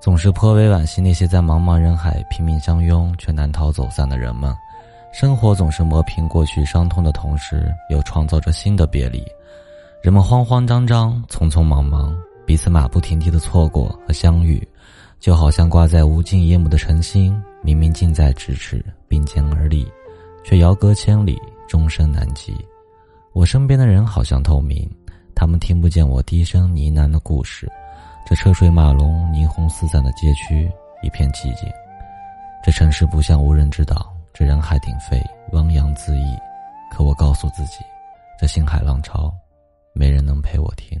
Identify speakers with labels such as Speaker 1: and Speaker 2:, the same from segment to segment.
Speaker 1: 总是颇为惋惜那些在茫茫人海拼命相拥却难逃走散的人们。生活总是磨平过去伤痛的同时，又创造着新的别离。人们慌慌张张、匆匆忙忙，彼此马不停蹄的错过和相遇，就好像挂在无尽夜幕的晨星，明明近在咫尺，并肩而立，却遥隔千里，终身难及。我身边的人好像透明，他们听不见我低声呢喃的故事。这车水马龙、霓虹四散的街区一片寂静，这城市不像无人之岛，这人海鼎沸、汪洋恣意。可我告诉自己，这星海浪潮，没人能陪我听。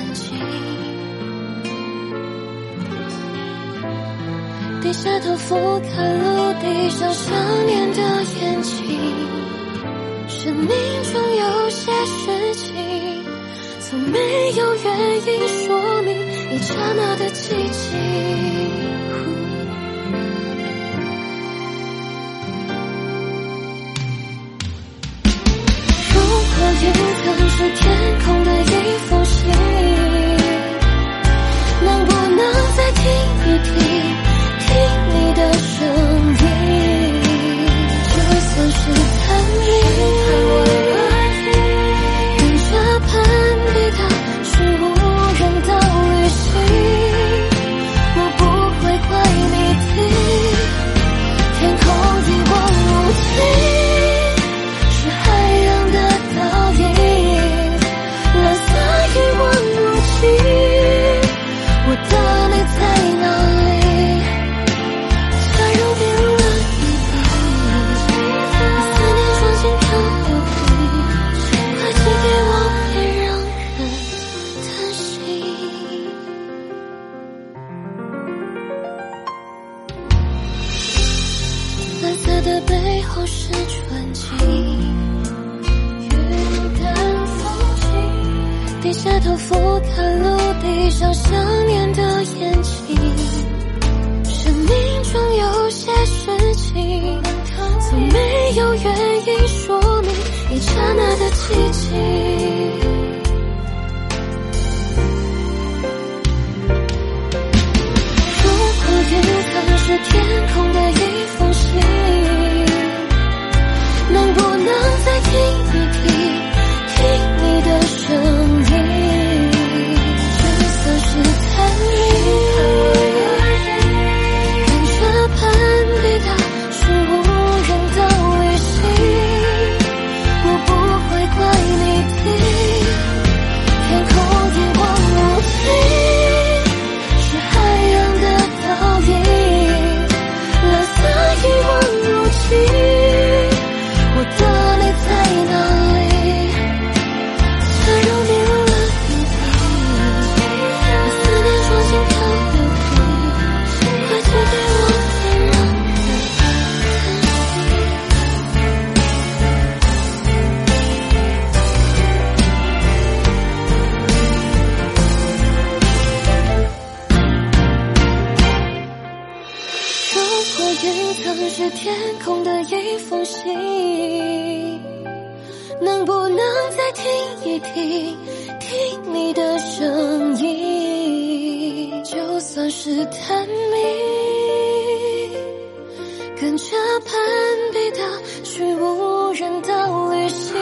Speaker 2: 低下头俯瞰陆地上想念的眼睛。生命中有些事情，从没有原因说明一刹那的寂静。云层是的背后是纯净。云淡风轻低下头俯瞰陆地上想念的眼睛，生命中有些事情，从没有原因说明一刹那的寂静。天空的一封信，能不能再听一听，听你的声音？就算是探秘，跟着攀比的去无人的旅行，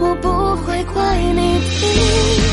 Speaker 2: 我不会怪你听，